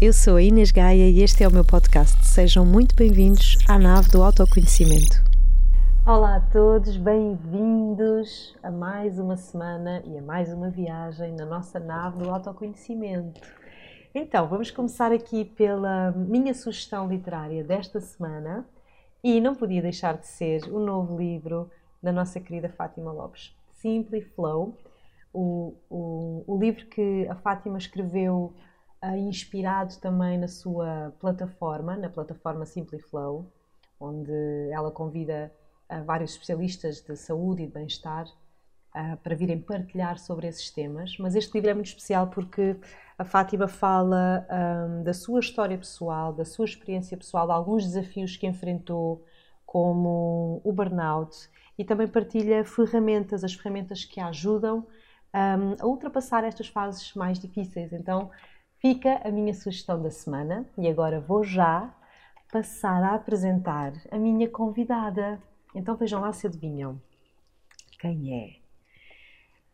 eu sou a Inês Gaia e este é o meu podcast. Sejam muito bem-vindos à nave do autoconhecimento. Olá a todos, bem-vindos a mais uma semana e a mais uma viagem na nossa nave do autoconhecimento. Então, vamos começar aqui pela minha sugestão literária desta semana e não podia deixar de ser o novo livro da nossa querida Fátima Lopes, Simply Flow, o, o, o livro que a Fátima escreveu inspirado também na sua plataforma, na plataforma Simply Flow, onde ela convida uh, vários especialistas de saúde e de bem-estar uh, para virem partilhar sobre esses temas. Mas este livro é muito especial porque a Fátima fala um, da sua história pessoal, da sua experiência pessoal, de alguns desafios que enfrentou, como o burnout, e também partilha ferramentas, as ferramentas que a ajudam um, a ultrapassar estas fases mais difíceis. Então, fica a minha sugestão da semana e agora vou já passar a apresentar a minha convidada. Então, vejam lá se adivinham quem é.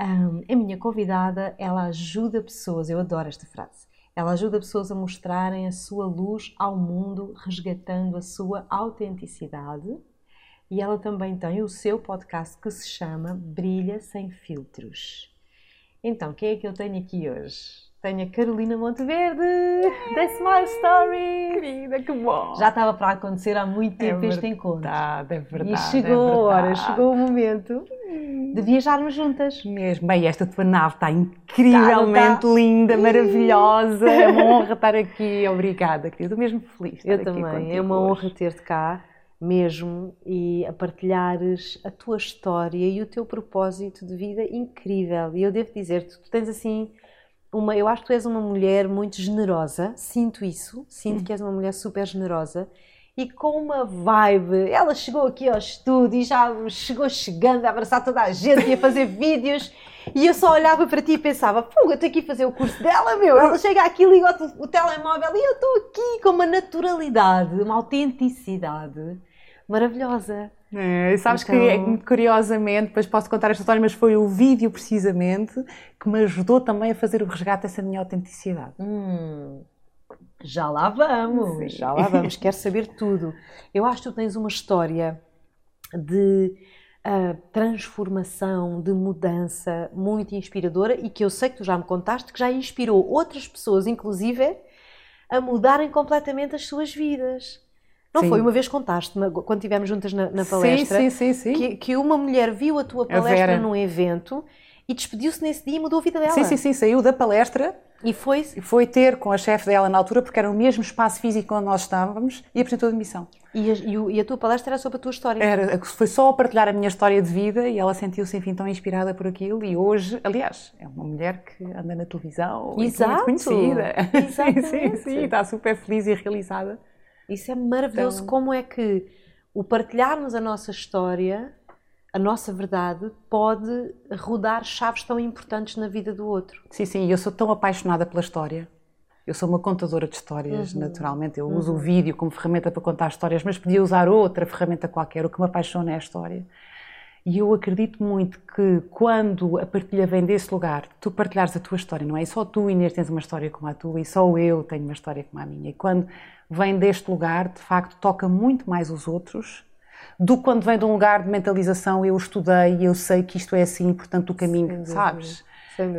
Um, a minha convidada, ela ajuda pessoas, eu adoro esta frase, ela ajuda pessoas a mostrarem a sua luz ao mundo, resgatando a sua autenticidade. E ela também tem o seu podcast que se chama Brilha Sem Filtros. Então, quem é que eu tenho aqui hoje? Tenho a Carolina Monteverde, da Smile Story. Querida, que bom! Já estava para acontecer há muito tempo é este verdade, encontro. É verdade, E chegou é a hora, chegou o momento de viajarmos juntas. Mesmo, bem, esta tua nave está incrivelmente Tá, tá. linda, maravilhosa. É uma honra estar aqui. Obrigada, querida. Estou mesmo feliz. de Eu estar aqui também, contigo é uma honra ter-te cá mesmo e a partilhares a tua história e o teu propósito de vida incrível. E eu devo dizer-te, tu tens assim uma, eu acho que tu és uma mulher muito generosa, sinto isso, sinto que és uma mulher super generosa e com uma vibe. Ela chegou aqui ao estúdio e já chegou chegando a abraçar toda a gente e a fazer vídeos. E eu só olhava para ti e pensava, pô, eu tenho que ir fazer o curso dela, meu. Ela chega aqui, liga o, o telemóvel e eu estou aqui com uma naturalidade, uma autenticidade maravilhosa. É, sabes Então- que, curiosamente, depois posso contar esta história, mas foi o vídeo precisamente que me ajudou também a fazer o resgate dessa minha autenticidade. Hum, já lá vamos, Sim. já lá vamos, quero saber tudo. Eu acho que tu tens uma história de ah, transformação, de mudança muito inspiradora e que eu sei que tu já me contaste que já inspirou outras pessoas, inclusive, a mudarem completamente as suas vidas. Não Sim. foi? Uma vez contaste-me, quando estivemos juntas na, na palestra, Sim, sim, sim. sim. que, que uma mulher viu a tua A palestra Vera. num evento e despediu-se nesse dia e mudou a vida dela. Sim, sim, sim, saiu da palestra E foi e foi ter com a chefe dela na altura, porque era o mesmo espaço físico onde nós estávamos, e apresentou a demissão. E a, e a tua palestra era sobre a tua história. Era, foi só a partilhar a minha história de vida e ela sentiu-se, enfim, tão inspirada por aquilo. E hoje, aliás, é uma mulher que anda na televisão é Exato. muito conhecida. sim, sim, Exatamente. sim, está super feliz e realizada. Isso é maravilhoso. Então- Como é que o partilharmos a nossa história, a nossa verdade, pode rodar chaves tão importantes na vida do outro. Sim, sim, eu sou tão apaixonada pela história. Eu sou uma contadora de histórias, Uhum. naturalmente. Eu uso o vídeo como ferramenta para contar histórias, mas podia usar outra ferramenta qualquer. O que me apaixona é a história. E eu acredito muito que quando a partilha vem desse lugar, tu partilhares a tua história, não é? E só tu, Inês, tens uma história como a tua e só eu tenho uma história como a minha. E quando vem deste lugar, de facto, toca muito mais os outros do que quando vem de um lugar de mentalização, eu estudei, eu sei que isto é assim, portanto o caminho, dúvida. sabes?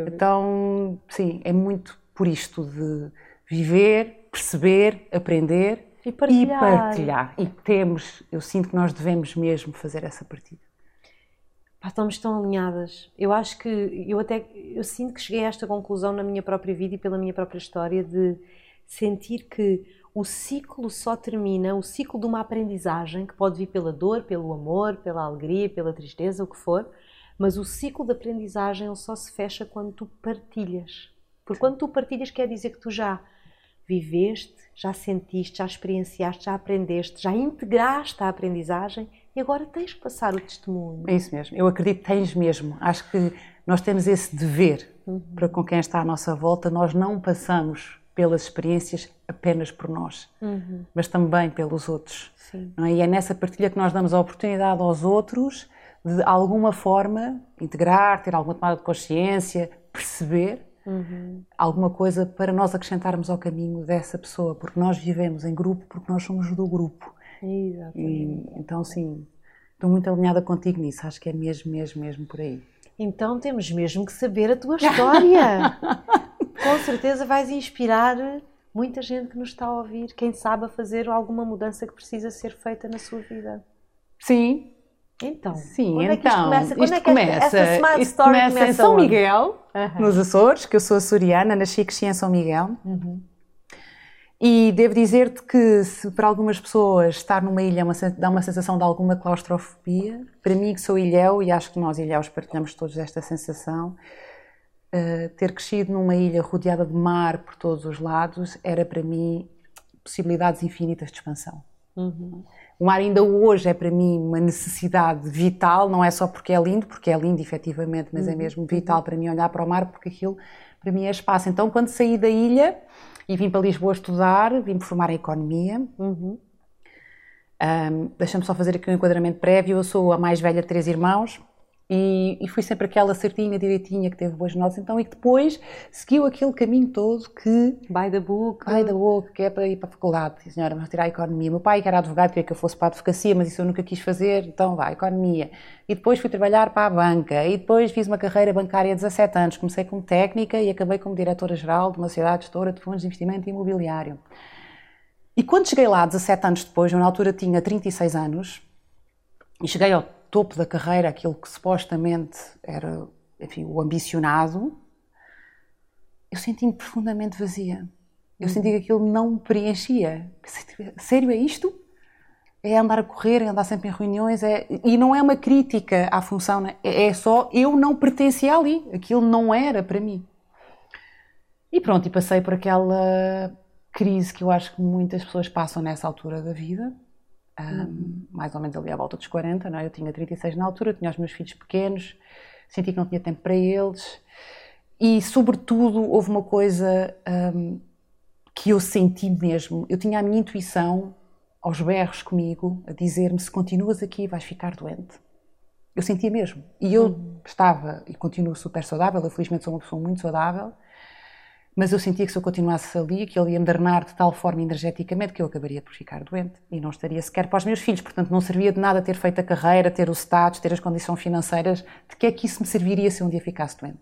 Então, sim, é muito por isto de viver, perceber, aprender E partilhar. partilhar. E temos, eu sinto que nós devemos mesmo fazer essa partilha. Pá, estamos tão alinhadas. Eu acho que eu até eu sinto que cheguei a esta conclusão na minha própria vida e pela minha própria história de sentir que o ciclo só termina, o ciclo de uma aprendizagem que pode vir pela dor, pelo amor, pela alegria, pela tristeza, o que for, mas o ciclo de aprendizagem ele só se fecha quando tu partilhas. Porque quando tu partilhas quer dizer que tu já viveste, já sentiste, já experienciaste, já aprendeste, já integraste a aprendizagem e agora tens que passar o testemunho. É isso mesmo. Eu acredito que tens mesmo. Acho que nós temos esse dever para com quem está à nossa volta. Nós não passamos pelas experiências apenas por nós, mas também pelos outros. É? E é nessa partilha que nós damos a oportunidade aos outros de alguma forma integrar, ter alguma tomada de consciência, perceber uhum. alguma coisa para nós acrescentarmos ao caminho dessa pessoa, porque nós vivemos em grupo, porque nós somos do grupo. Exatamente. E, então, sim, estou muito alinhada contigo nisso, acho que é mesmo, mesmo, mesmo por aí. Então temos mesmo que saber a tua história. Com certeza vais inspirar muita gente que nos está a ouvir, quem sabe a fazer alguma mudança que precisa ser feita na sua vida. Sim. Então, Sim, quando então, é que isto começa? Quando isto é que começa, esta, Smart isto Story começa, começa em São onde? Miguel, Aham. nos Açores, que eu sou açoriana, nasci e cresci em São Miguel. Uhum. E devo dizer-te que se para algumas pessoas estar numa ilha é uma dá uma sensação de alguma claustrofobia, para mim que sou ilhéu, e acho que nós ilhéus partilhamos todos esta sensação, eh, ter crescido numa ilha rodeada de mar por todos os lados era para mim possibilidades infinitas de expansão. O mar ainda hoje é para mim uma necessidade vital, não é só porque é lindo, porque é lindo efetivamente, mas é mesmo vital para mim olhar para o mar, porque aquilo para mim é espaço. Então, quando saí da ilha e vim para Lisboa estudar, vim me formar em Economia, Uhum. um, Deixa-me só fazer aqui um enquadramento prévio. Eu sou a mais velha de três irmãos e, e fui sempre aquela certinha, direitinha, que teve boas notas. Então, e que depois seguiu aquele caminho todo que By the book. Ai da boca, que é para ir para a faculdade. Sim, senhora, vamos tirar a economia. Meu pai, que era advogado, queria que eu fosse para a advocacia, mas isso eu nunca quis fazer, então vai, economia. E depois fui trabalhar para a banca. E depois fiz uma carreira bancária há 17 anos. Comecei como técnica e acabei como diretora-geral de uma sociedade gestora de fundos de investimento imobiliário. E quando cheguei lá, 17 anos depois, eu na altura tinha 36 anos, e cheguei ao topo da carreira, aquilo que supostamente era, enfim, o ambicionado, eu senti-me profundamente vazia. Eu senti que aquilo não me preenchia. Sério, é isto? É andar a correr, é andar sempre em reuniões, é... e não é uma crítica à função, né? é é só eu não pertencia ali, aquilo não era para mim. E pronto, e passei por aquela crise que eu acho que muitas pessoas passam nessa altura da vida, um, mais ou menos ali à volta dos 40, não é? eu tinha 36 na altura, tinha os meus filhos pequenos, senti que não tinha tempo para eles, e sobretudo houve uma coisa um, que eu senti mesmo, eu tinha a minha intuição aos berros comigo, a dizer-me se continuas aqui vais ficar doente. Eu sentia mesmo. E eu estava e continuo super saudável, eu felizmente sou uma pessoa muito saudável, mas eu sentia que se eu continuasse ali, aquilo ia me drenar de tal forma energeticamente que eu acabaria por ficar doente e não estaria sequer para os meus filhos. Portanto, não servia de nada ter feito a carreira, ter o status, ter as condições financeiras. De que é que isso me serviria se um dia ficasse doente?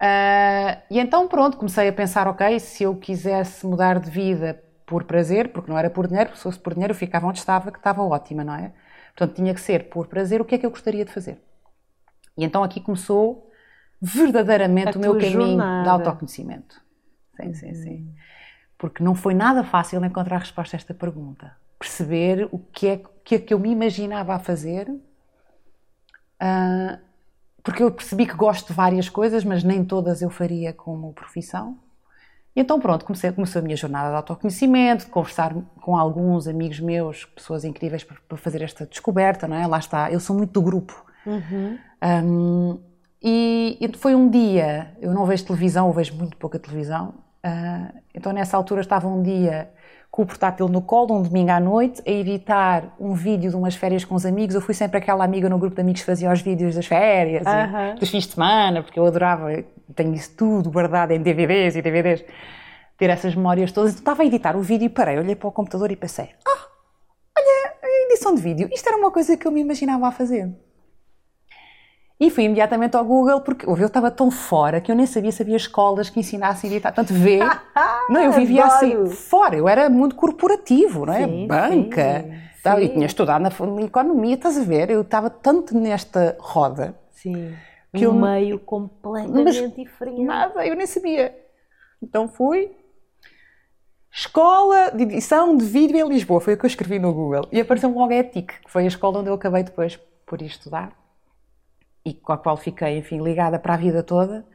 Ah, e então, pronto, comecei a pensar: ok, se eu quisesse mudar de vida por prazer, porque não era por dinheiro, porque se fosse por dinheiro eu ficava onde estava, que estava ótima, não é? Portanto, tinha que ser por prazer, o que é que eu gostaria de fazer? E então aqui começou verdadeiramente A o meu caminho de jornada. autoconhecimento. Sim, sim, sim. Porque não foi nada fácil encontrar a resposta a esta pergunta. Perceber o que é, que, é que eu me imaginava a fazer, ah, porque eu percebi que gosto de várias coisas, mas nem todas eu faria como profissão. E então pronto, comecei, começou a minha jornada de autoconhecimento, de conversar com alguns amigos meus, pessoas incríveis para, fazer esta descoberta, não é? Lá está, eu sou muito do grupo. Um, e, e foi um dia, eu não vejo televisão, eu vejo muito pouca televisão, ah, então nessa altura estava um dia com o portátil no colo, um domingo à noite, a editar um vídeo de umas férias com os amigos. Eu fui sempre aquela amiga no grupo de amigos que fazia os vídeos das férias, e Aham. dos fins de semana, porque eu adorava, tenho isso tudo guardado em DVDs e DVDs, ter essas memórias todas. Então estava a editar o vídeo e parei, olhei para o computador e pensei, ah, olha, a edição de vídeo, isto era uma coisa que eu me imaginava a fazer. E fui imediatamente ao Google, porque ouve, eu estava tão fora que eu nem sabia se havia escolas que ensinassem a editar. Tanto vê. não, eu vivia Adoro. assim, fora. Eu era muito corporativo, não é? Sim, Banca. sim, Estava- sim. E tinha estudado na, economia, estás a ver? Eu estava tanto nesta roda Sim. Que um eu- meio completamente diferente. Nada, eu nem sabia. Então fui. Escola de edição de vídeo em Lisboa, foi o que eu escrevi no Google. E apareceu-me logo a ETIC, que foi a escola onde eu acabei depois por ir estudar e com a qual fiquei, enfim, ligada para a vida toda.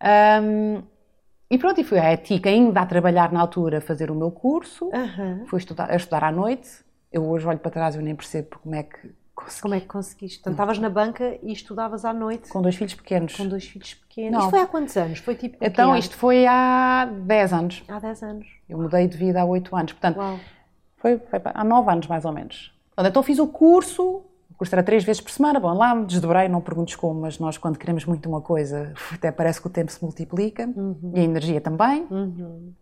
Ahm, e pronto, e fui à ETIC ainda a trabalhar na altura, a fazer o meu curso. Aham. Fui estudar, a estudar à noite. Eu hoje olho para trás e nem percebo como é que consegui. Como é que conseguiste? Portanto, estavas na banca e estudavas à noite Com dois filhos pequenos. com dois filhos pequenos. Não. Isto foi há quantos anos? Foi tipo. Então, isto foi há 10 anos. Há 10 anos. Eu mudei de vida há 8 anos. Portanto, Uau. Foi, foi há nove anos, mais ou menos. Então fiz o curso, curso era três vezes por semana, bom, lá me desdobrei, não perguntes como, mas nós quando queremos muito uma coisa, até parece que o tempo se multiplica, uhum. e a energia também. Uhum.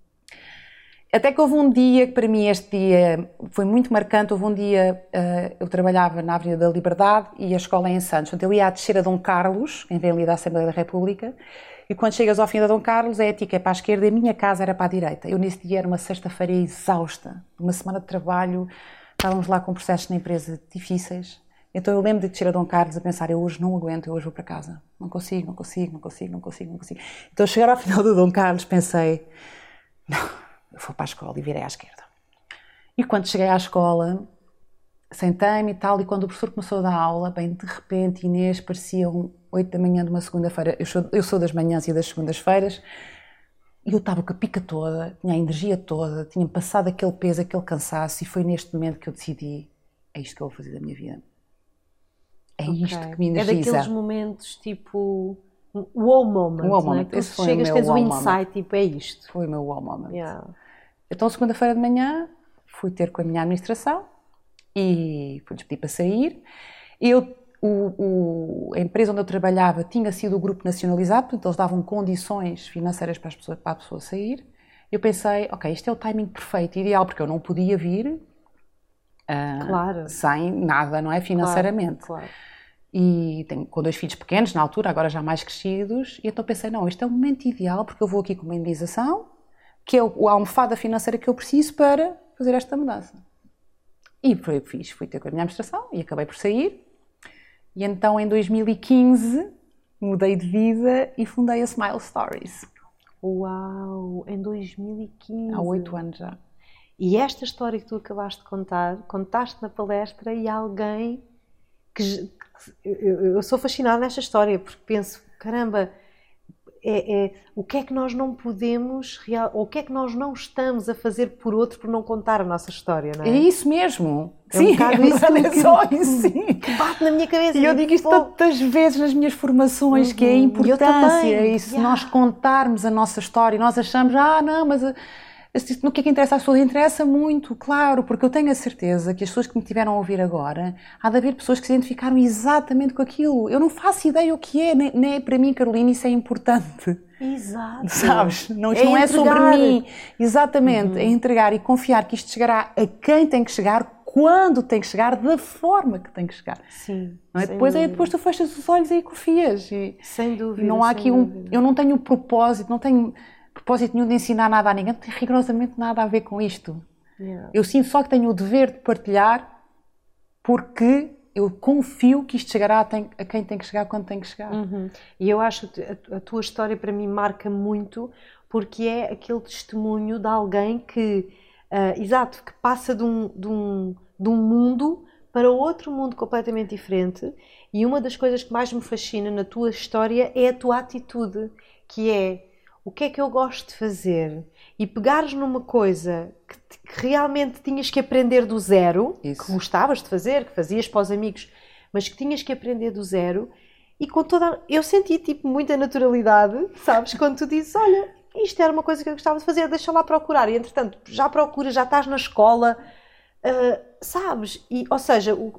Até que houve um dia, que para mim este dia foi muito marcante, houve um dia, uh, eu trabalhava na Avenida da Liberdade e a escola é em Santos, então eu ia à descer Dom Carlos, quem vem ali da Assembleia da República, e quando chegas ao fim da Dom Carlos, é a ti que é para a esquerda e a minha casa era para a direita. Eu nesse dia era uma sexta-feira exausta, uma semana de trabalho, estávamos lá com processos na empresa difíceis, então eu lembro de descer a Dom Carlos a pensar, eu hoje não aguento, eu hoje vou para casa. Não consigo, não consigo, não consigo, não consigo, não consigo. Então chegar ao final do Dom Carlos pensei, não eu vou para a escola e virei à esquerda. E quando cheguei à escola, sentei-me e tal, e quando o professor começou a dar aula, bem, de repente, Inês, pareciam oito da manhã de uma segunda-feira, eu sou, eu sou das manhãs e das segundas-feiras, e eu estava com a pica toda, tinha a energia toda, tinha passado aquele peso, aquele cansaço, e foi neste momento que eu decidi, é isto que eu vou fazer da minha vida. É okay. isto que me energiza. É daqueles momentos, tipo wow moment, wow moment. Né? Chegas, tens um insight, moment. tipo, é isto. Foi o meu wow moment. Yeah. Então, segunda-feira de manhã, fui ter com a minha administração e fui-lhes pedir para sair. Eu, o, o, a empresa onde eu trabalhava tinha sido o grupo nacionalizado, portanto, eles davam condições financeiras para, as pessoas, para a pessoa sair. Eu pensei, ok, este é o timing perfeito, ideal, porque eu não podia vir uh, claro. sem nada, não é? Financeiramente. Claro, claro e tenho com dois filhos pequenos na altura, agora já mais crescidos, e então pensei, não, este é o momento ideal porque eu vou aqui com uma indenização, que é a almofada financeira que eu preciso para fazer esta mudança. E foi o que fiz, fui ter com a minha administração e acabei por sair. E então em 2015 mudei de vida e fundei a Smile Stories. Uau, em 2015. Há oito anos já. E esta história que tu acabaste de contar, contaste na palestra e alguém que, eu, eu sou fascinada nesta história porque penso, caramba, é, é, o que é que nós não podemos, real, ou o que é que nós não estamos a fazer por outro por não contar a nossa história, não é? É isso mesmo. É sim, um bocado é isso é que, só isso, sim. que bate na minha cabeça. E eu digo isto tantas vezes nas minhas formações, uhum. que é a importância, e se yeah. nós contarmos a nossa história, nós achamos, ah, não, mas no que é que interessa às pessoas? Interessa muito, claro, porque eu tenho a certeza que as pessoas que me tiveram a ouvir agora, há de haver pessoas que se identificaram exatamente com aquilo. Eu não faço ideia o que é, nem, nem é para mim, Carolina, isso é importante. Exato. Sabes? Não, isto é não é sobre mim. Exatamente. Uhum. É entregar e confiar que isto chegará a quem tem que chegar, quando tem que chegar, da forma que tem que chegar. Sim. É? Depois, é, depois tu fechas os olhos e confias. E, sem dúvida. Não há aqui um. Eu não tenho um propósito, não tenho propósito nenhum de ensinar nada a ninguém, não tem rigorosamente nada a ver com isto. Yeah. Eu sinto só que tenho o dever de partilhar porque eu confio que isto chegará a, quem tem que chegar quando tem que chegar. Uhum. E eu acho que a, tua história para mim marca muito porque é aquele testemunho de alguém que, uh, exato, que passa de um, de, um, de um mundo para outro mundo completamente diferente. E uma das coisas que mais me fascina na tua história é a tua atitude, que é o que é que eu gosto de fazer e pegares numa coisa que, que realmente tinhas que aprender do zero, Isso. que gostavas de fazer, que fazias para os amigos, mas que tinhas que aprender do zero e com toda. Eu senti tipo muita naturalidade, sabes? Quando tu dizes, olha, isto era uma coisa que eu gostava de fazer, deixa lá procurar. E entretanto, já procuras, já estás na escola, uh, sabes? E, ou seja, o,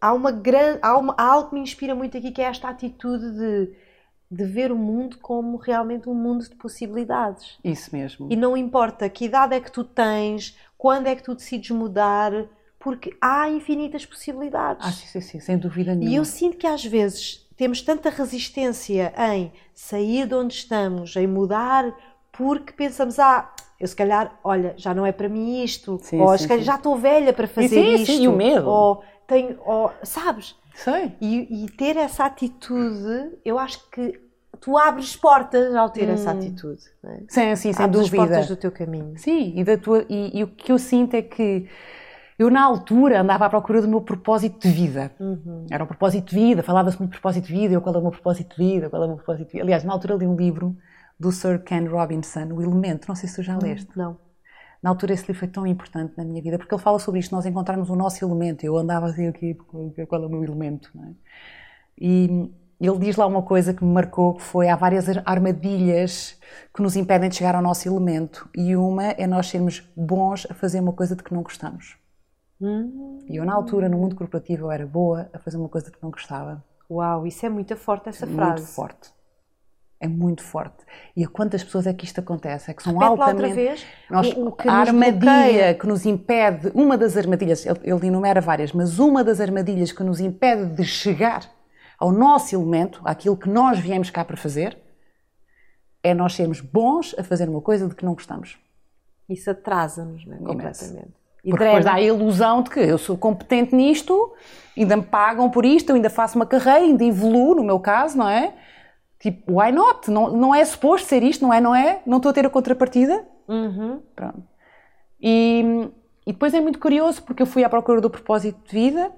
há, uma grande, há, uma, há algo que me inspira muito aqui que é esta atitude de de ver o mundo como realmente um mundo de possibilidades. Isso mesmo. E não importa que idade é que tu tens, quando é que tu decides mudar, porque há infinitas possibilidades. Ah, sim, sim, sim, sem dúvida nenhuma. E eu sinto que às vezes temos tanta resistência em sair de onde estamos, em mudar, porque pensamos, ah, eu se calhar, olha, já não é para mim isto, sim, ou sim, calhar, já estou velha para fazer sim, isto. Sim, e o medo. Ou tenho, ou, sabes? Sei. E, e, ter essa atitude, eu acho que tu abres portas ao ter hum. essa atitude. É? Sim, sim, sem abres dúvida. as portas do teu caminho. Sim, e, da tua, e, e, o que eu sinto é que eu, na altura, andava à procura do meu propósito de vida. Uhum. Era um propósito de vida, falava-se muito de propósito de vida, eu qual é o meu propósito de vida, qual é o meu propósito de vida. Aliás, na altura li um livro do Sir Ken Robinson, O Elemento, não sei se tu já hum, leste. Não. Na altura esse livro foi tão importante na minha vida, porque ele fala sobre isto, nós encontrarmos o nosso elemento. Eu andava assim aqui, qual é o meu elemento, é? E ele diz lá uma coisa que me marcou, que foi há várias armadilhas que nos impedem de chegar ao nosso elemento e uma é nós sermos bons a fazer uma coisa de que não gostamos. Hum. E eu, na altura, no mundo corporativo, eu era boa a fazer uma coisa que não gostava. Uau, isso é muito forte, essa frase. Muito forte. É muito forte. E a quantas pessoas é que isto acontece? É que são Repete altamente. outra vez. Nós, o, o que a armadilha bloqueia. que nos impede, uma das armadilhas, ele, ele enumera várias, mas uma das armadilhas que nos impede de chegar ao nosso elemento, àquilo que nós viemos cá para fazer, é nós sermos bons a fazer uma coisa de que não gostamos. Isso atrasa-nos, não é? Completamente. E Porque depois dá drena. a ilusão de que eu sou competente nisto, ainda me pagam por isto, eu ainda faço uma carreira, ainda evoluo, no meu caso, não é? Tipo, why not? Não, não é suposto ser isto, não é? Não é? Não estou a ter a contrapartida? Uhum. Pronto. E, e depois é muito curioso porque eu fui à procura do propósito de vida.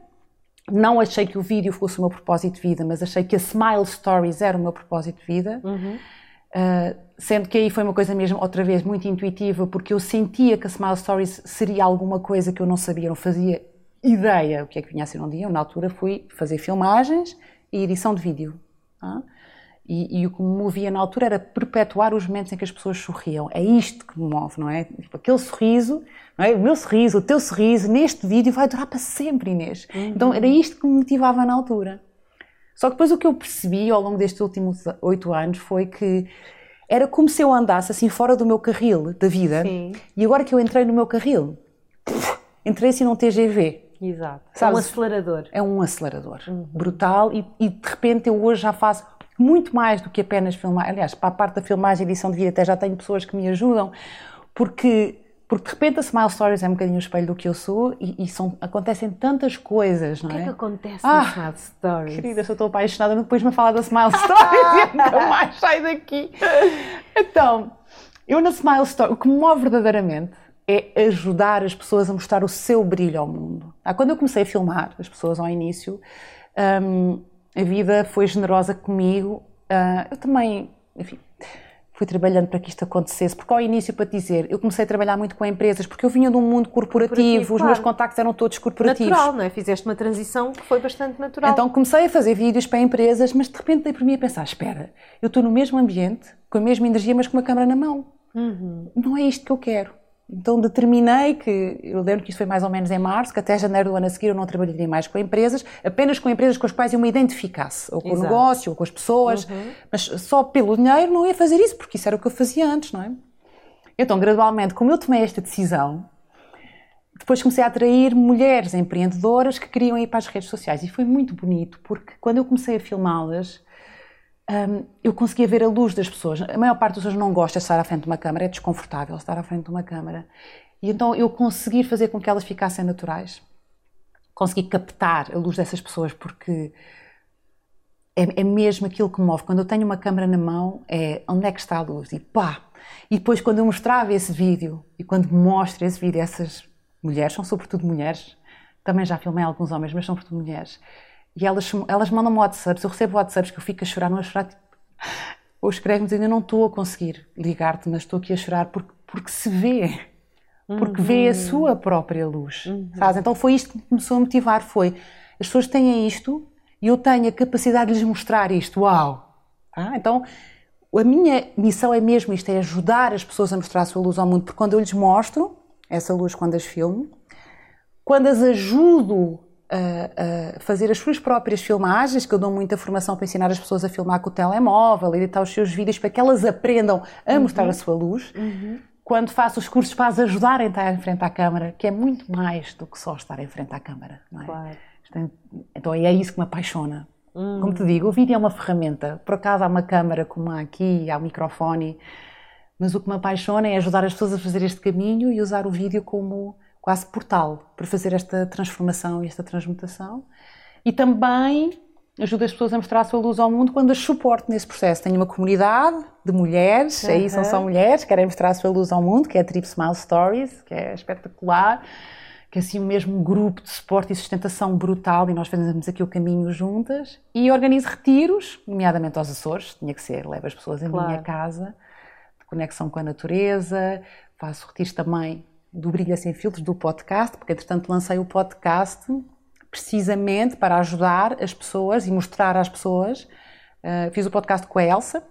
Não achei que o vídeo fosse o meu propósito de vida, mas achei que a Smile Stories era o meu propósito de vida. Uh, sendo que aí foi uma coisa mesmo, outra vez, muito intuitiva, porque eu sentia que a Smile Stories seria alguma coisa que eu não sabia, não fazia ideia o que é que vinha a ser um dia. Eu, na altura, fui fazer filmagens e edição de vídeo. tá? E, e o que me movia na altura era perpetuar os momentos em que as pessoas sorriam. É isto que me move, não é? Tipo, aquele sorriso, não é? o meu sorriso, o teu sorriso, neste vídeo vai durar para sempre, Inês. Então era isto que me motivava na altura. Só que depois o que eu percebi ao longo destes últimos oito anos foi que era como se eu andasse assim fora do meu carril da vida Sim. e agora que eu entrei no meu carril, entrei assim num TGV. Exato. É um Sabes? acelerador. É um acelerador brutal e, e de repente eu hoje já faço muito mais do que apenas filmar. Aliás, para a parte da filmagem e edição de vídeo até já tenho pessoas que me ajudam porque, porque de repente a Smile Stories é um bocadinho o espelho do que eu sou e, e são, acontecem tantas coisas, não O que é? é que acontece Ah, no Smile Stories? Querida, se eu estou apaixonada, depois me falar da Smile Stories e nunca mais sai daqui. Então, eu na Smile Stories, o que me move verdadeiramente é ajudar as pessoas a mostrar o seu brilho ao mundo. Ah, Quando eu comecei a filmar as pessoas ao início, hum, a vida foi generosa comigo. Ah, eu também, enfim, fui trabalhando para que isto acontecesse, porque ao início, para te dizer, eu comecei a trabalhar muito com empresas, porque eu vinha de um mundo corporativo, Corporativo, os meus claro. contactos eram todos corporativos. Natural, não é? Fizeste uma transição que foi bastante natural. Então comecei a fazer vídeos para empresas, mas de repente dei por mim a pensar: espera, eu estou no mesmo ambiente, com a mesma energia, mas com uma câmera na mão. Não é isto que eu quero. Então determinei que, eu lembro que isto foi mais ou menos em março, que até janeiro do ano a seguir eu não trabalharia mais com empresas, apenas com empresas com as quais eu me identificasse, ou com o Exato. negócio, ou com as pessoas, mas só pelo dinheiro não ia fazer isso, porque isso era o que eu fazia antes, não é? Então, gradualmente, como eu tomei esta decisão, depois comecei a atrair mulheres empreendedoras que queriam ir para as redes sociais e foi muito bonito porque quando eu comecei a filmá-las hum, eu conseguia ver a luz das pessoas. A maior parte das pessoas não gosta de estar à frente de uma câmara, é desconfortável estar à frente de uma câmara. E então eu consegui fazer com que elas ficassem naturais. Consegui captar a luz dessas pessoas porque é, é mesmo aquilo que me move. Quando eu tenho uma câmera na mão, é onde é que está a luz? E pá! E depois, quando eu mostrava esse vídeo, e quando mostro esse vídeo, essas mulheres, são sobretudo mulheres, também já filmei alguns homens, mas são sobretudo mulheres, e elas, elas mandam-me WhatsApps, eu recebo WhatsApps que eu fico a chorar, não a chorar, tipo, ou escreve-me eu não estou a conseguir ligar-te, mas estou aqui a chorar porque, porque se vê, porque vê a sua própria luz, sabes? Então foi isto que me começou a motivar, foi, as pessoas têm isto, e eu tenho a capacidade de lhes mostrar isto, uau! Ah, então, a minha missão é mesmo isto, é ajudar as pessoas a mostrar a sua luz ao mundo, porque quando eu lhes mostro essa luz, quando as filmo, quando as ajudo a, a fazer as suas próprias filmagens, que eu dou muita formação para ensinar as pessoas a filmar com o telemóvel, editar os seus vídeos para que elas aprendam a mostrar a sua luz, quando faço os cursos para as ajudarem a estar em frente à câmara, que é muito mais do que só estar em frente à câmara, é? Claro. É- Então é isso que me apaixona. Como te digo, o vídeo é uma ferramenta. Por acaso há uma câmara como há aqui, há o microfone, mas o que me apaixona é ajudar as pessoas a fazer este caminho e usar o vídeo como quase portal para fazer esta transformação e esta transmutação. E também ajuda as pessoas a mostrar a sua luz ao mundo quando as suporto nesse processo. Tenho uma comunidade de mulheres, aí são só mulheres, que querem mostrar a sua luz ao mundo, que é a Trip Smile Stories, que é espetacular, que é assim o mesmo grupo de suporte e sustentação brutal e nós fazemos aqui o caminho juntas. E organizo retiros, nomeadamente aos Açores, tinha que ser, levo as pessoas à minha Claro. casa, de conexão com a natureza, faço retiros também do Brilha Sem Filtros, do podcast, porque entretanto lancei o podcast precisamente para ajudar as pessoas e mostrar às pessoas. Uh, fiz o podcast com a Elsa,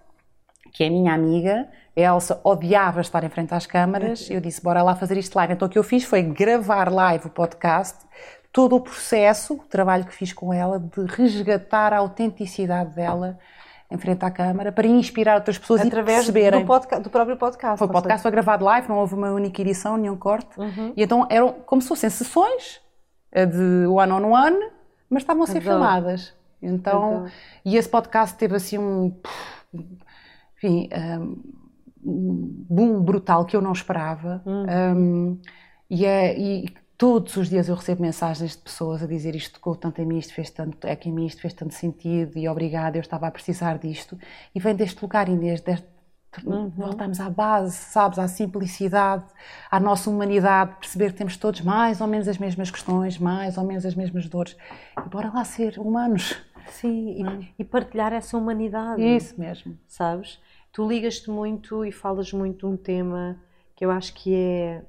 que é minha amiga, a Elsa odiava estar em frente às câmaras, eu disse, bora lá fazer isto live. Então o que eu fiz foi gravar live o podcast, todo o processo, o trabalho que fiz com ela, de resgatar a autenticidade dela em frente à câmara, para inspirar outras pessoas Através e perceberem. Do, do próprio podcast. Foi, o podcast foi gravado live, não houve uma única edição, nenhum corte. Uhum. E então eram como se fossem sessões eh, de one-on-one, -on -one, mas estavam a ser Adoro. filmadas. Então, Adoro. e esse podcast teve assim um, enfim, um boom brutal que eu não esperava. Um, e, é, e todos os dias eu recebo mensagens de pessoas a dizer isto tocou tanto em mim, isto fez tanto, é que em mim isto fez tanto sentido e obrigada, eu estava a precisar disto. E vem deste lugar, Inês, deste, voltamos à base, sabes, à simplicidade, à nossa humanidade, perceber que temos todos mais ou menos as mesmas questões, mais ou menos as mesmas dores. E bora lá ser humanos. Sim, e, e partilhar essa humanidade. Isso mesmo. Sabes? Tu ligas-te muito e falas muito de um tema que eu acho que é.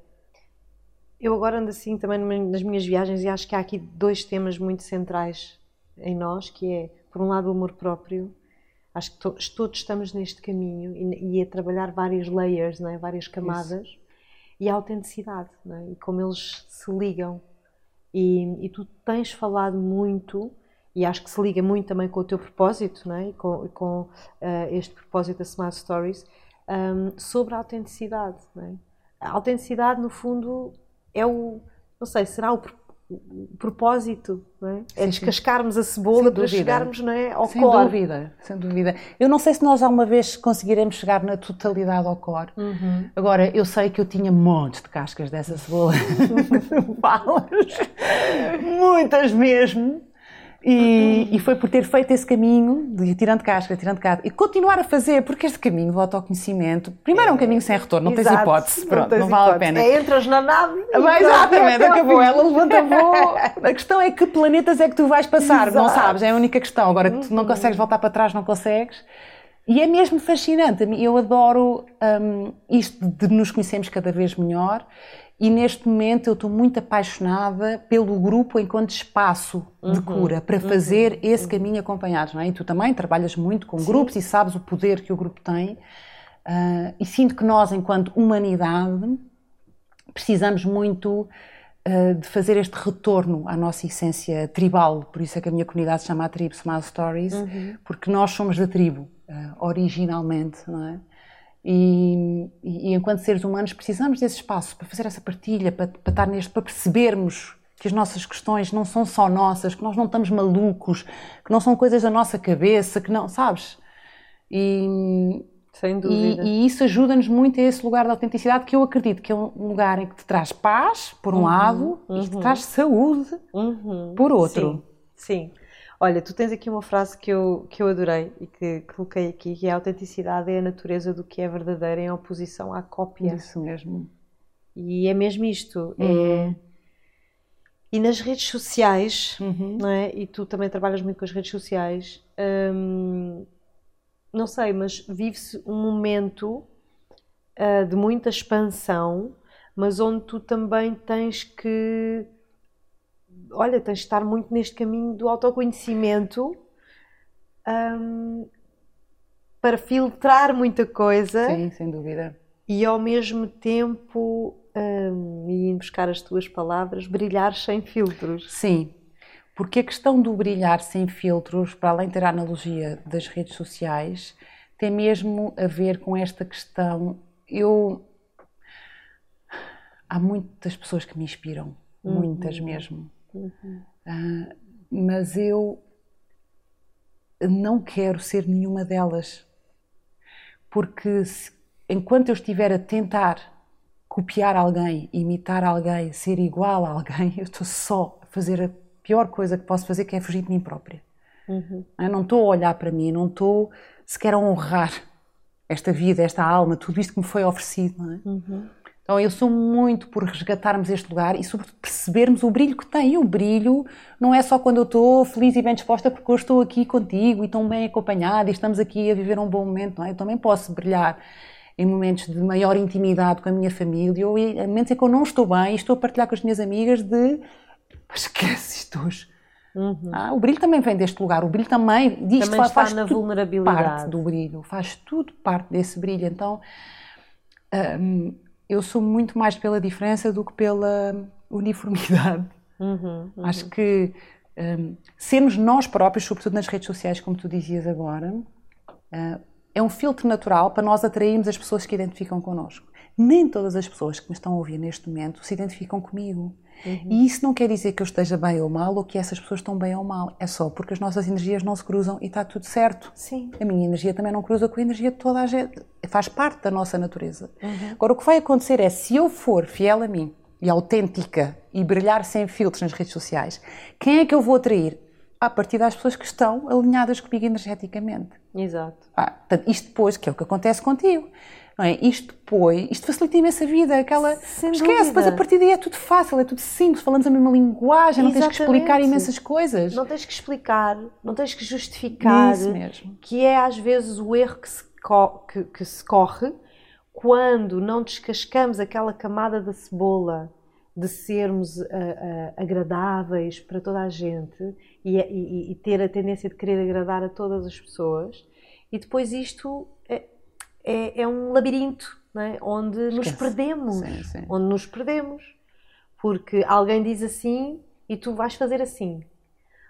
Eu agora ando assim também nas minhas viagens e acho que há aqui dois temas muito centrais em nós, que é, por um lado, o amor próprio. Acho que to todos estamos neste caminho e, e a trabalhar várias layers, não é? várias camadas. Isso. E a autenticidade, não é? e como eles se ligam. E, e tu tens falado muito e acho que se liga muito também com o teu propósito, não é? com, com uh, este propósito da Smart Stories, um, sobre a autenticidade. Não é? A autenticidade, no fundo, é o, não sei, será o, o propósito, não é? é descascarmos a cebola para chegarmos não é, ao sem core. Sem dúvida, sem dúvida. Eu não sei se nós alguma vez conseguiremos chegar na totalidade ao core. Uhum. Agora, eu sei que eu tinha montes de cascas dessa cebola. Muitas mesmo. E, e, foi por ter feito esse caminho de ir tirando casca, tirando casca, e continuar a fazer, porque este caminho do autoconhecimento, primeiro é um caminho sem retorno, não Exato, tens hipótese, pronto, não, não vale hipótese. a pena. É, entras na nave. Mas, exatamente, acabou, ela levanta voo. A questão é que planetas é que tu vais passar, Exato. não sabes, é a única questão. Agora, tu não consegues voltar para trás, não consegues. E é mesmo fascinante, eu adoro um, isto de nos conhecermos cada vez melhor e neste momento eu estou muito apaixonada pelo grupo enquanto espaço de cura para fazer uhum. esse caminho acompanhados, não é? E tu também trabalhas muito com Sim. grupos e sabes o poder que o grupo tem uh, e sinto que nós enquanto humanidade precisamos muito uh, de fazer este retorno à nossa essência tribal, por isso é que a minha comunidade se chama a tribo Smile Stories, uhum. porque nós somos da tribo uh, originalmente, não é? E, e, enquanto seres humanos precisamos desse espaço para fazer essa partilha, para, para estar neste, para percebermos que as nossas questões não são só nossas, que nós não estamos malucos, que não são coisas da nossa cabeça, que não, sabes? E, Sem dúvida. E, e isso ajuda-nos muito a esse lugar de autenticidade que eu acredito que é um lugar em que te traz paz, por um uhum, lado, uhum. e te traz saúde, uhum. por outro. Sim, sim. Olha, tu tens aqui uma frase que eu, que eu adorei e que coloquei aqui, que é a autenticidade é a natureza do que é verdadeiro em oposição à cópia. Isso mesmo. E é mesmo isto. Uhum. É... E nas redes sociais, uhum. não é? e tu também trabalhas muito com as redes sociais, hum, não sei, mas vive-se um momento uh, de muita expansão, mas onde tu também tens que olha, tens de estar muito neste caminho do autoconhecimento um, para filtrar muita coisa. Sim, sem dúvida. E ao mesmo tempo, um, e indo buscar as tuas palavras, brilhar sem filtros. Sim, porque a questão do brilhar sem filtros, para além de ter a analogia das redes sociais, tem mesmo a ver com esta questão. Eu. Há muitas pessoas que me inspiram, muitas uhum. mesmo. Uhum. Uh, mas eu não quero ser nenhuma delas. Porque se, enquanto eu estiver a tentar copiar alguém, imitar alguém, ser igual a alguém, eu estou só a fazer a pior coisa que posso fazer, que é fugir de mim própria. Uhum. Eu não estou a olhar para mim, não estou sequer a honrar esta vida, esta alma, tudo isto que me foi oferecido. É? Uhum. Então eu sou muito por resgatarmos este lugar e sobretudo percebermos o brilho que tem. E o brilho não é só quando eu estou feliz e bem disposta porque eu estou aqui contigo e tão bem acompanhada e estamos aqui a viver um bom momento, não é? Eu também posso brilhar em momentos de maior intimidade com a minha família ou em momentos em que eu não estou bem e estou a partilhar com as minhas amigas de esquece isto hoje. Uhum. Ah, o brilho também vem deste lugar, o brilho também, disto também faz, na vulnerabilidade. parte do brilho, faz tudo parte desse brilho. Então, um, eu sou muito mais pela diferença do que pela uniformidade. Uhum, uhum. Acho que um, sermos nós próprios, sobretudo nas redes sociais, como tu dizias agora, uh, é um filtro natural para nós atrairmos as pessoas que identificam connosco. Nem todas as pessoas que me estão a ouvir neste momento se identificam comigo. Uhum. E isso não quer dizer que eu esteja bem ou mal ou que essas pessoas estão bem ou mal. É só porque as nossas energias não se cruzam e está tudo certo. Sim. A minha energia também não cruza com a energia de toda a gente. Faz parte da nossa natureza. Uhum. Agora, o que vai acontecer é, se eu for fiel a mim e autêntica e brilhar sem filtros nas redes sociais, quem é que eu vou atrair? A partir das pessoas que estão alinhadas comigo energeticamente. Exato. Ah, portanto, isto depois, que é o que acontece contigo não é? Isto põe, isto facilita imenso a vida, aquela Sem esquece, depois a partir daí é tudo fácil, é tudo simples, falamos a mesma linguagem, não tens que explicar imensas coisas. Não tens que explicar, não tens que justificar, Isso mesmo. que é às vezes o erro que se, que, que se corre quando não descascamos aquela camada da cebola de sermos uh, uh, agradáveis para toda a gente e, e, e, ter a tendência de querer agradar a todas as pessoas e depois isto é, é um labirinto é? onde Esquece. nos perdemos. Sim, sim. Onde nos perdemos. Porque alguém diz assim e tu vais fazer assim.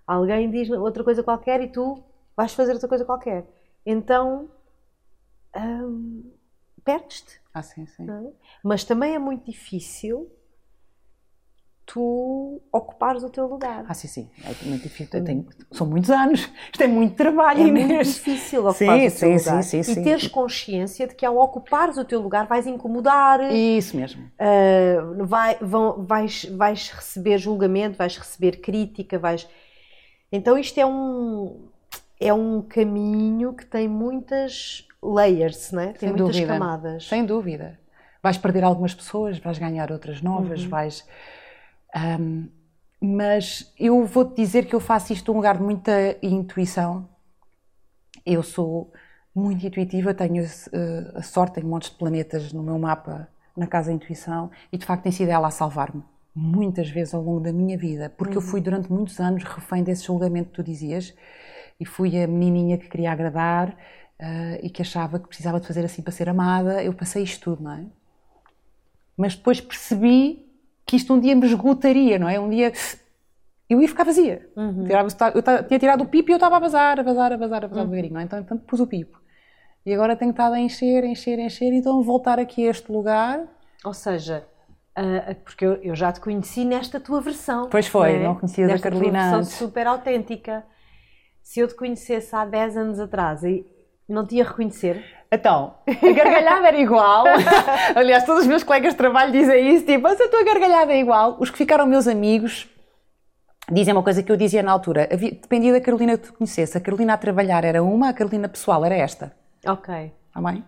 Alguém diz outra coisa qualquer e tu vais fazer outra coisa qualquer. Então hum, perdes-te. Ah, sim, sim. É? Mas também é muito difícil tu ocupares o teu lugar. Ah, sim, sim. É muito difícil. Tenho, são muitos anos. Isto é muito trabalho, É Inês. muito difícil ocupar sim, o teu sim, lugar. Sim, sim, e teres consciência de que ao ocupares o teu lugar vais incomodar. Isso mesmo. Uh, vai, vão, vais, vais receber julgamento, vais receber crítica, vais... Então isto é um, é um caminho que tem muitas layers, né? tem Sem muitas dúvida. camadas. Sem dúvida. Vais perder algumas pessoas, vais ganhar outras novas, uhum. vais um, mas eu vou-te dizer que eu faço isto de um lugar de muita intuição. Eu sou muito intuitiva, tenho uh, a sorte, tenho montes de planetas no meu mapa, na casa da intuição, e de facto tem sido ela a salvar-me muitas vezes ao longo da minha vida, porque uhum. eu fui durante muitos anos refém desse julgamento que tu dizias, e fui a menininha que queria agradar uh, e que achava que precisava de fazer assim para ser amada. Eu passei isto tudo, não é? Mas depois percebi que isto um dia me esgotaria, não é? Um dia eu ia ficar vazia. Uhum. eu tinha tirado o pipo e eu estava a vazar, a vazar, a vazar, a vazar uhum. devagarinho, não é? Então, então pus o pipo. E agora tenho estado a encher, encher, encher, então voltar aqui a este lugar. Ou seja, porque eu, já te conheci nesta tua versão. Pois foi, não, é? conhecia a Carolina tua antes. super autêntica. Se eu te conhecesse há 10 anos atrás e não te ia reconhecer, então, a gargalhada era igual. Aliás, todos os meus colegas de trabalho dizem isso, tipo, mas a tua gargalhada é igual. Os que ficaram meus amigos dizem uma coisa que eu dizia na altura. Dependia da Carolina que tu conhecesse. A Carolina a trabalhar era uma, a Carolina pessoal era esta. Ok. Está bem?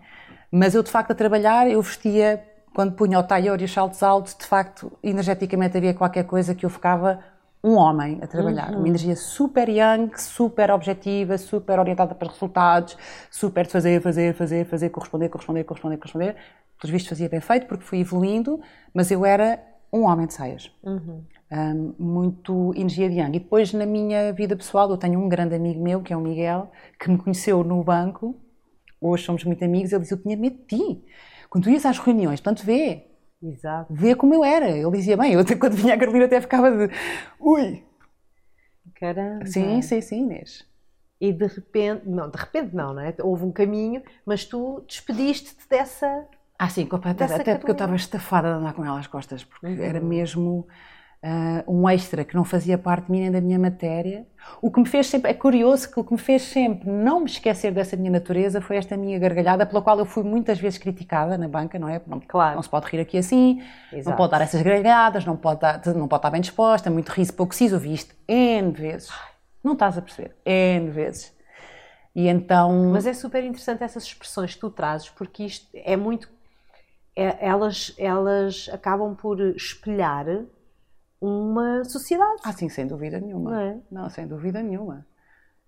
Mas eu, de facto, a trabalhar, eu vestia, quando punha o taior e os saltos altos, de facto, energeticamente havia qualquer coisa que eu ficava um homem a trabalhar, uhum. uma energia super young, super objetiva, super orientada para resultados, super de fazer, fazer, fazer, fazer, corresponder, corresponder, corresponder, corresponder. Pelos vistos fazia bem feito porque fui evoluindo, mas eu era um homem de saias. Uhum. Um, muito energia de young. E depois na minha vida pessoal eu tenho um grande amigo meu, que é o Miguel, que me conheceu no banco, hoje somos muito amigos, ele disse, eu tinha medo de ti. Quando tu ias às reuniões, portanto vê, Exato. Vê como eu era. Ele dizia, bem, eu quando vinha a Carolina até ficava de ui. Caramba. Sim, sim, sim, Inês. E de repente, não, de repente não, não é? Houve um caminho, mas tu despediste-te dessa. Ah, sim, completamente. Até porque eu estava estafada de andar com ela às costas, porque uhum. era mesmo uh, um extra que não fazia parte de mim nem da minha matéria. O que me fez sempre, é curioso que o que me fez sempre não me esquecer dessa minha natureza foi esta minha gargalhada, pela qual eu fui muitas vezes criticada na banca, não é? Não, claro. não se pode rir aqui assim, Exato. não pode dar essas gargalhadas, não pode, dar, não pode estar bem disposta, muito riso, pouco siso, ouvi isto N vezes. Não estás a perceber? N vezes. E então... Mas é super interessante essas expressões que tu trazes, porque isto é muito... É, elas, elas acabam por espelhar uma sociedade. Ah, sim, sem dúvida nenhuma. Não, é? não sem dúvida nenhuma.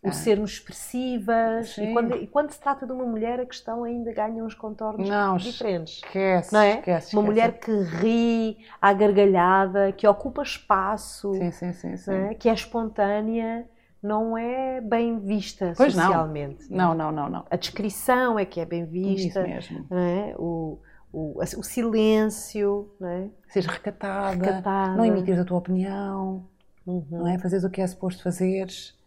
o ah. sermos expressivas. E quando, e quando, se trata de uma mulher, a questão ainda ganha uns contornos não, diferentes. Esquece, não é? Esquece, uma mulher que ri à gargalhada, que ocupa espaço, sim, sim, sim, é? que é espontânea não é bem vista pois socialmente. Não. Não, não, não, não. A descrição é que é bem vista. Isso mesmo. É? O, o, o, silêncio, não é? Seres recatada, recatada, não emitir a tua opinião, uhum. não é? Fazeres o que é suposto fazeres.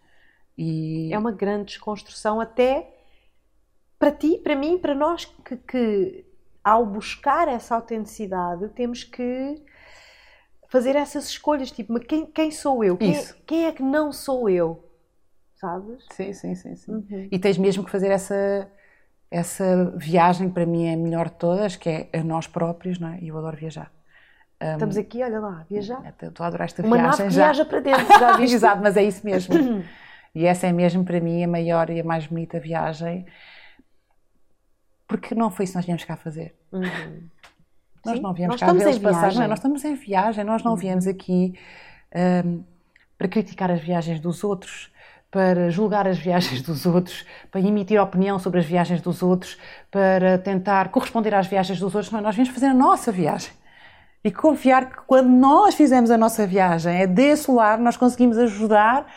E... É uma grande desconstrução até para ti, para mim, para nós que, que ao buscar essa autenticidade temos que fazer essas escolhas, tipo, mas quem, quem sou eu? Quem, quem, é que não sou eu? Sabes? Sim, sim, sim. sim. Uhum. E tens mesmo que fazer essa, essa viagem, para mim é a melhor de todas, que é a nós próprios, não é? E eu adoro viajar. Um, Estamos aqui, olha lá, viajar. Estou a adorar esta Uma viagem. Uma nave viaja para dentro, já viste? Exato, mas é isso mesmo. e essa é mesmo para mim a maior e a mais bonita viagem, porque não foi isso que nós viemos cá fazer. Uhum. Nós Sim, não viemos cá ver passar, não, nós estamos em viagem, nós não uhum. viemos aqui um, para criticar as viagens dos outros, para julgar as viagens dos outros, para emitir opinião sobre as viagens dos outros, para tentar corresponder às viagens dos outros. Não, nós viemos fazer a nossa viagem. E confiar que quando nós fizemos a nossa viagem, é desse lado nós conseguimos ajudar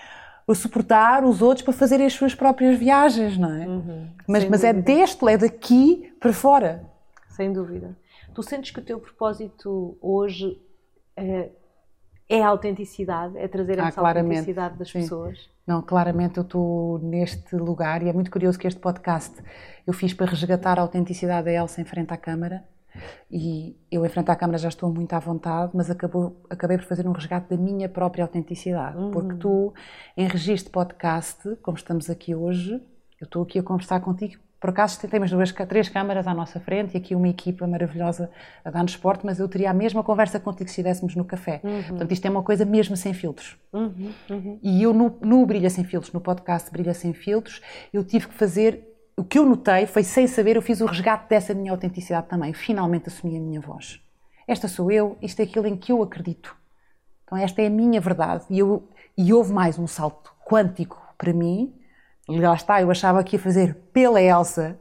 a suportar os outros para fazerem as suas próprias viagens, não é? Uhum, mas, mas é deste, é daqui para fora. Sem dúvida. Tu sentes que o teu propósito hoje é, é a autenticidade, é trazer ah, essa autenticidade das sim. pessoas? Não, claramente eu estou neste lugar e é muito curioso que este podcast eu fiz para resgatar a autenticidade da Elsa em frente à câmara e eu em frente à câmara já estou muito à vontade, mas acabou, acabei por fazer um resgate da minha própria autenticidade, uhum. porque tu em registro podcast, como estamos aqui hoje, eu estou aqui a conversar contigo por acaso temos duas, três câmaras à nossa frente e aqui uma equipa maravilhosa a dar-nos suporte, mas eu teria a mesma conversa contigo se estivéssemos no café. Uhum. Portanto, isto é uma coisa mesmo sem filtros. Uhum. Uhum. E eu, no, no Brilha Sem Filtros, no podcast Brilha Sem Filtros, eu tive que fazer. O que eu notei foi, sem saber, eu fiz o resgate dessa minha autenticidade também. Finalmente assumi a minha voz. Esta sou eu, isto é aquilo em que eu acredito. Então, esta é a minha verdade. E, eu, e houve mais um salto quântico para mim lá está, eu achava que ia fazer pela Elsa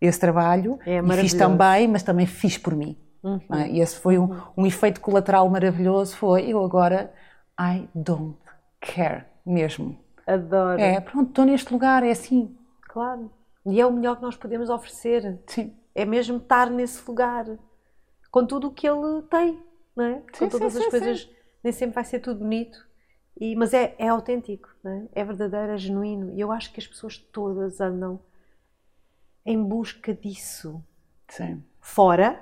esse trabalho é e fiz também, mas também fiz por mim. Uhum. É? E esse foi um, uhum. um efeito colateral maravilhoso, foi eu agora I don't care mesmo. Adoro. É, pronto, estou neste lugar, é assim. Claro. E é o melhor que nós podemos oferecer. Sim. É mesmo estar nesse lugar, com tudo o que ele tem, não é? Sim, com todas sim, as sim, coisas, nem sempre vai ser tudo bonito, e, mas é, é autêntico, é? é verdadeiro, é genuíno. E eu acho que as pessoas todas andam em busca disso. Sim. Fora.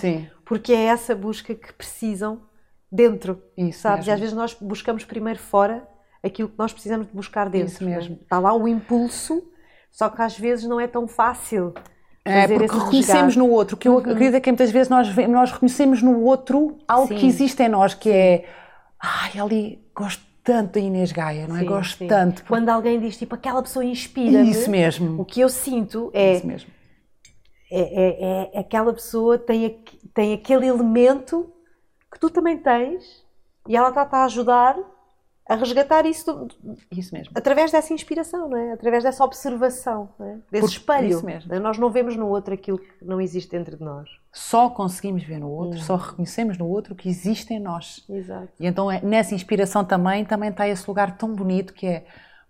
Sim. Porque é essa busca que precisam dentro. Isso sabes? Mesmo. E às vezes nós buscamos primeiro fora aquilo que nós precisamos de buscar dentro. Isso mesmo. É? Está lá o impulso, só que às vezes não é tão fácil. É, porque reconhecemos no outro, que eu uhum. acredito é que muitas vezes nós, nós reconhecemos no outro algo Sim. que existe em nós, que é ai, ali gosto tanto da Inês Gaia, não é? Sim, gosto sim. tanto. Quando alguém diz tipo aquela pessoa inspira. Isso mesmo. O que eu sinto é. Isso mesmo. É, é, é, aquela pessoa tem, tem aquele elemento que tu também tens e ela está-te a ajudar a resgatar isso, isso mesmo. através dessa inspiração, não é? através dessa observação, não é? desse espelho. Mesmo. É? Nós não vemos no outro aquilo que não existe dentro de nós. Só conseguimos ver no outro, hum. só reconhecemos no outro o que existe em nós. Exato. E então é, nessa inspiração também, também está esse lugar tão bonito que é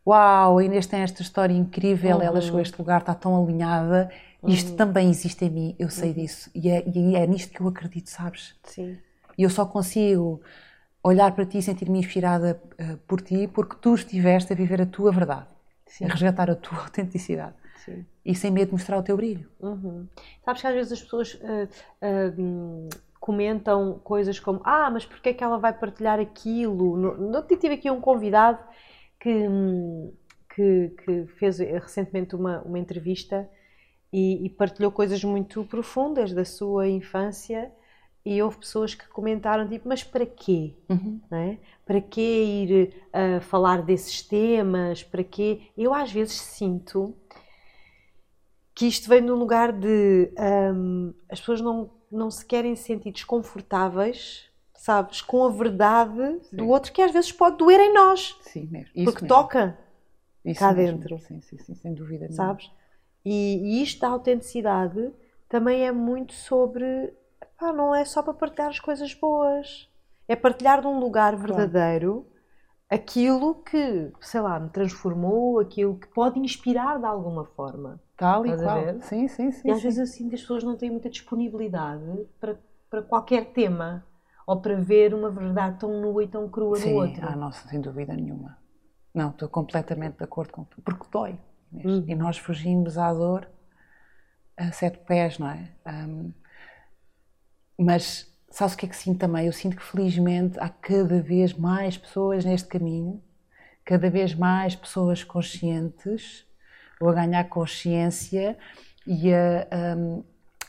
Uau, a Inês tem esta história incrível, uhum. ela chegou a este lugar, está tão alinhada. Isto uhum. também existe em mim, eu sei uhum. disso. E é, e é nisto que eu acredito, sabes? Sim. E eu só consigo olhar para ti e sentir-me inspirada uh, por ti porque tu estiveste a viver a tua verdade, Sim. a resgatar a tua autenticidade. Sim. E sem medo de mostrar o teu brilho. Uhum. Sabes que às vezes as pessoas uh, uh, comentam coisas como Ah, mas porquê é que ela vai partilhar aquilo? No, no, tive aqui um convidado que, que, que fez recentemente uma, uma entrevista e, e partilhou coisas muito profundas da sua infância e houve pessoas que comentaram tipo, mas para quê? Uhum. É? Para quê ir uh, falar desses temas? Para quê? Eu às vezes sinto que isto vem num lugar de um, as pessoas não, não se querem sentir desconfortáveis, sabes, com a verdade Sim. do outro que às vezes pode doer em nós. Sim, mesmo. Isso porque mesmo. toca. Isso cá mesmo. dentro. Sim, sim, sim, sem dúvida. nenhuma. sabes? E, e isto da autenticidade também é muito sobre. Pá, não é só para partilhar as coisas boas. É partilhar de um lugar verdadeiro aquilo que, sei lá, me transformou, aquilo que pode inspirar de alguma forma. Tal e Estás qual. Sim, sim, sim. E às sim. vezes que as pessoas não têm muita disponibilidade para, para qualquer tema ou para ver uma verdade tão nua e tão crua Sim, no outro. ah, não, sem dúvida nenhuma. Não, estou completamente de acordo com tu. Porque dói. mesmo. Uhum. E nós fugimos à dor a sete pés, não é? Ahm, mas sabes o que é que sinto também? Eu sinto que felizmente há cada vez mais pessoas neste caminho, cada vez mais pessoas conscientes, ou a ganhar consciência e a ahm,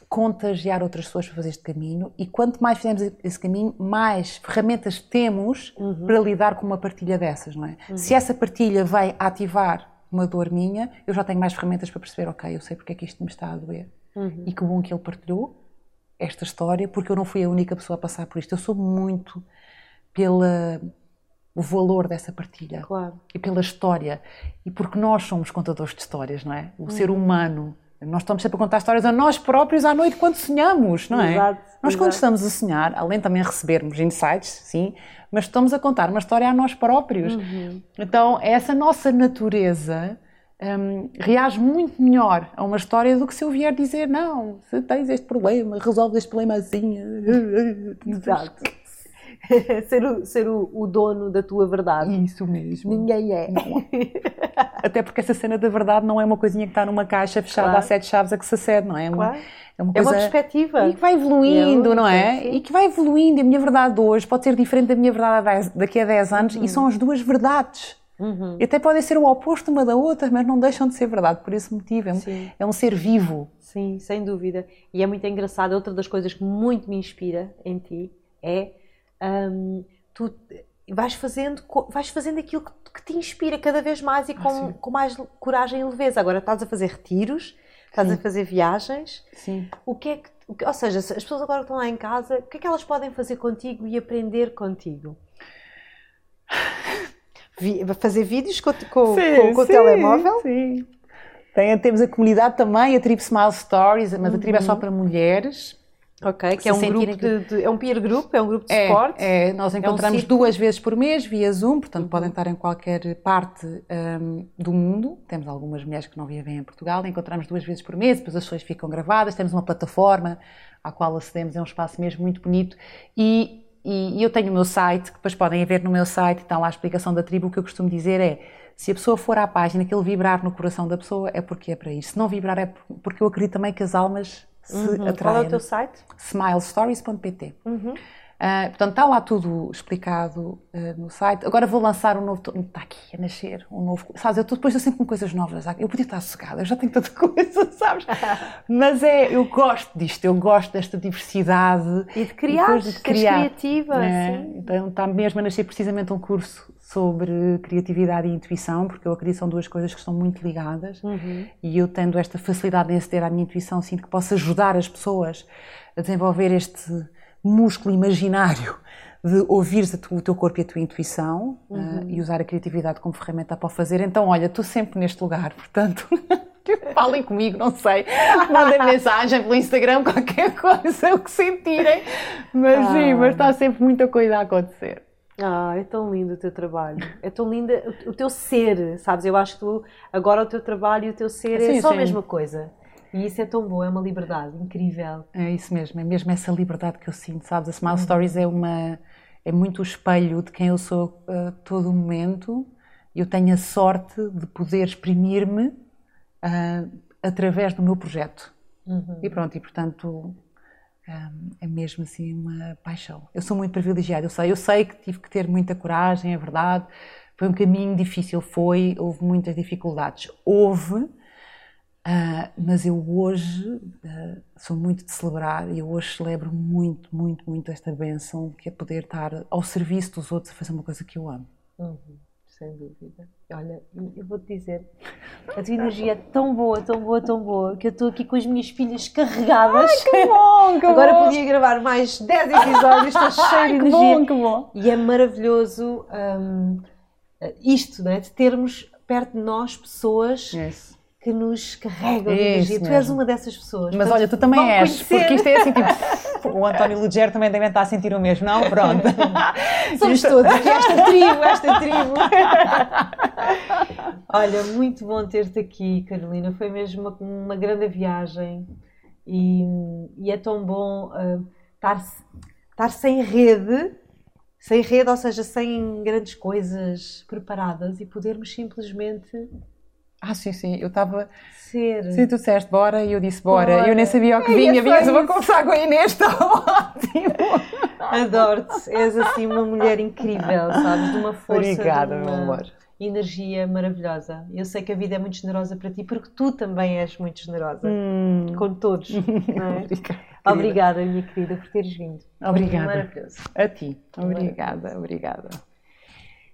contagiar outras pessoas para fazer este caminho. E quanto mais fizermos esse caminho, mais ferramentas temos para lidar com uma partilha dessas, não é? Se essa partilha vai ativar uma dor minha, eu já tenho mais ferramentas para perceber, ok, eu sei porque é que isto me está a doer. E que bom que ele partilhou esta história, porque eu não fui a única pessoa a passar por isto. Eu sou muito pela o valor dessa partilha Claro. e pela história e porque nós somos contadores de histórias, não é? O ser humano, nós estamos sempre a contar histórias a nós próprios à noite quando sonhamos, não é? Exato, nós quando exato. estamos a sonhar, além também recebermos insights, sim, mas estamos a contar uma história a nós próprios. Uhum. Então, essa nossa natureza hum, reage muito melhor a uma história do que se eu vier dizer, não, se tens este problema, resolve este problema assim. Exato. ser o, ser o, o dono da tua verdade. Isso mesmo. Ninguém é. Até porque essa cena da verdade não é uma coisinha que está numa caixa fechada Claro. a sete chaves a que se acede, não é? É uma, Claro. é uma É uma coisa. perspectiva. E que vai evoluindo, É não é? sim. E que vai evoluindo. E a minha verdade de hoje pode ser diferente da minha verdade daqui a 10 anos Uhum. e são as duas verdades. E até podem ser o oposto uma da outra, mas não deixam de ser verdade por esse motivo. É um, é um ser vivo. Sim, sem dúvida. E é muito engraçado. Outra das coisas que muito me inspira em ti é hum, tu vais fazendo, vais fazendo aquilo que, te inspira cada vez mais e com, sim. com mais coragem e leveza. Agora estás a fazer retiros, estás a Sim. fazer viagens. Sim. O que é que, ou seja, se as pessoas agora que estão lá em casa, o que é que elas podem fazer contigo e aprender contigo? Vi- fazer vídeos com, com- com- com o telemóvel? Sim. Tem, temos a comunidade também, a Tribo Smile Stories, mas a tribo é só Uhum. para mulheres. Ok, que Se é um grupo de, de- é um peer group, é um grupo de É, suporte. é, nós encontramos círculo. duas vezes por mês via Zoom, portanto podem estar em qualquer parte hum, do mundo. Temos algumas mulheres que não vivem em Portugal, encontramos duas vezes por mês, depois as sessões ficam gravadas. Temos uma plataforma à qual acedemos, é um espaço mesmo muito bonito. E, e- e eu tenho o meu site, que depois podem ver no meu site, está lá a explicação da tribo. O que eu costumo dizer é: se a pessoa for à página, que ele vibrar no coração da pessoa, é porque é para isso. Se não vibrar, é por- porque eu acredito também que as almas se Uhum. atraem. Qual é o teu site? smilestories.pt. Ah, portanto, está lá tudo explicado ah, no site. Agora vou lançar um novo. Está aqui a nascer um novo. Sabes, eu tô- depois eu sempre com coisas novas. Eu podia estar sossegada, eu já tenho tanta coisa, sabes? Mas é, eu gosto disto, eu gosto desta diversidade. E de criar, de seres criativa, né? sim. Então está mesmo a nascer precisamente um curso sobre criatividade e intuição, porque eu acredito que são duas coisas que estão muito ligadas. Uhum. E eu tendo esta facilidade em aceder à minha intuição, sinto que posso ajudar as pessoas a desenvolver este músculo imaginário de ouvires a tu- o teu corpo e a tua intuição Uhum. eh, e usar a criatividade como ferramenta para o fazer. Então, olha, estou sempre neste lugar, portanto, falem comigo, não sei, mandem mensagem pelo Instagram, qualquer coisa, o que sentirem, mas sim, Ah. mas está sempre muita coisa a acontecer. Ah, é tão lindo o teu trabalho. É tão lindo o, teu ser, sabes? Eu acho que tu, agora o teu trabalho e o teu ser é Sim, só a sim. mesma coisa. E isso é tão bom, é uma liberdade incrível. É isso mesmo, é mesmo essa liberdade que eu sinto, sabes? A Smile Uhum. Stories é uma é muito o espelho de quem eu sou a todo momento. Eu tenho a sorte de poder exprimir-me ah, através do meu projeto. Uhum. E pronto, e portanto ah, é mesmo assim uma paixão. Eu sou muito privilegiada, eu sei, eu sei que tive que ter muita coragem, é verdade. Foi um caminho difícil, foi, houve muitas dificuldades. Houve, ah, mas eu hoje ah, sou muito de celebrar e eu hoje celebro muito, muito, muito esta benção que é poder estar ao serviço dos outros a fazer uma coisa que eu amo. Uhum, sem dúvida. Olha, eu vou-te dizer, a tua energia é tão boa, tão boa, tão boa, que eu estou aqui com as minhas filhas carregadas. bom, que Agora podia gravar mais 10 episódios, estou cheia de que energia. bom, que bom. E é maravilhoso hum, isto, não é? de termos perto de nós pessoas Isso. Que nos carregam de energia. Tu és uma dessas pessoas. Mas olha, tu também és, conhecer. porque isto é assim tipo. o António Lugero também deve estar a sentir o mesmo, não? Pronto. Somos Isto- todos aqui, esta tribo, esta tribo. Olha, muito bom ter-te aqui, Carolina. Foi mesmo uma, uma grande viagem e, e é tão bom ah, estar, estar sem rede, sem rede, ou seja, sem grandes coisas preparadas e podermos simplesmente Ah, sim, sim. Eu estava. ser. Sim, tu disseste bora e eu disse bora. Bora. Eu nem sabia o que É, vinha. só Vinhas, eu vou conversar com a Inês, está ótimo. Adoro-te. És assim uma mulher incrível, sabes? De uma força, Obrigada, de meu uma amor. energia maravilhosa. Eu sei que a vida é muito generosa para ti, porque tu também és muito generosa. Hum. Com todos. é? Obrigada. Obrigada, minha querida, por teres vindo. Obrigada. Maravilhoso. A ti. Obrigada, obrigada.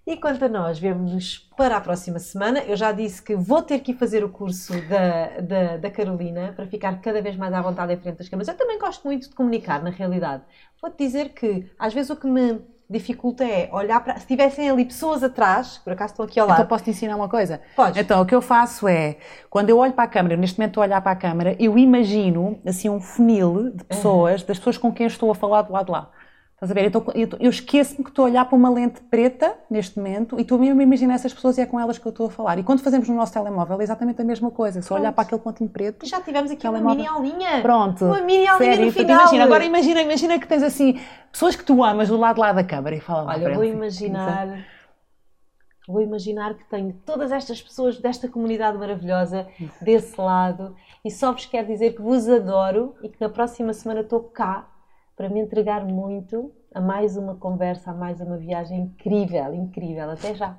E quanto a nós, vemos-nos para a próxima semana. Eu já disse que vou ter que ir fazer o curso da, da, da Carolina para ficar cada vez mais à vontade em frente das câmaras. Eu também gosto muito de comunicar, na realidade. Vou-te dizer que às vezes o que me dificulta é olhar para. Se tivessem ali pessoas atrás, por acaso estão aqui ao Então lado. posso te ensinar uma coisa? Podes. Então, o que eu faço é, quando eu olho para a câmara, neste momento estou a olhar para a câmara, eu imagino, assim, um funil de pessoas, das pessoas com quem estou a falar do lado de lá. Estás a ver? Então, eu, eu esqueço-me que estou a olhar para uma lente preta, neste momento, e estou mesmo a imaginar essas pessoas e é com elas que eu estou a falar. E quando fazemos no nosso telemóvel, é exatamente a mesma coisa. Só olhar para aquele pontinho preto. E já tivemos aqui uma Telemóvel. mini aulinha. Pronto. Uma mini aulinha Sério, no final. Imagina, agora imagina, imagina que tens assim, pessoas que tu amas do lado lá da câmara e fala lá Olha, vou imaginar. Vou imaginar que tenho todas estas pessoas desta comunidade maravilhosa desse lado e só vos quero dizer que vos adoro e que na próxima semana estou cá para me entregar muito a mais uma conversa, a mais uma viagem incrível, incrível. Até já!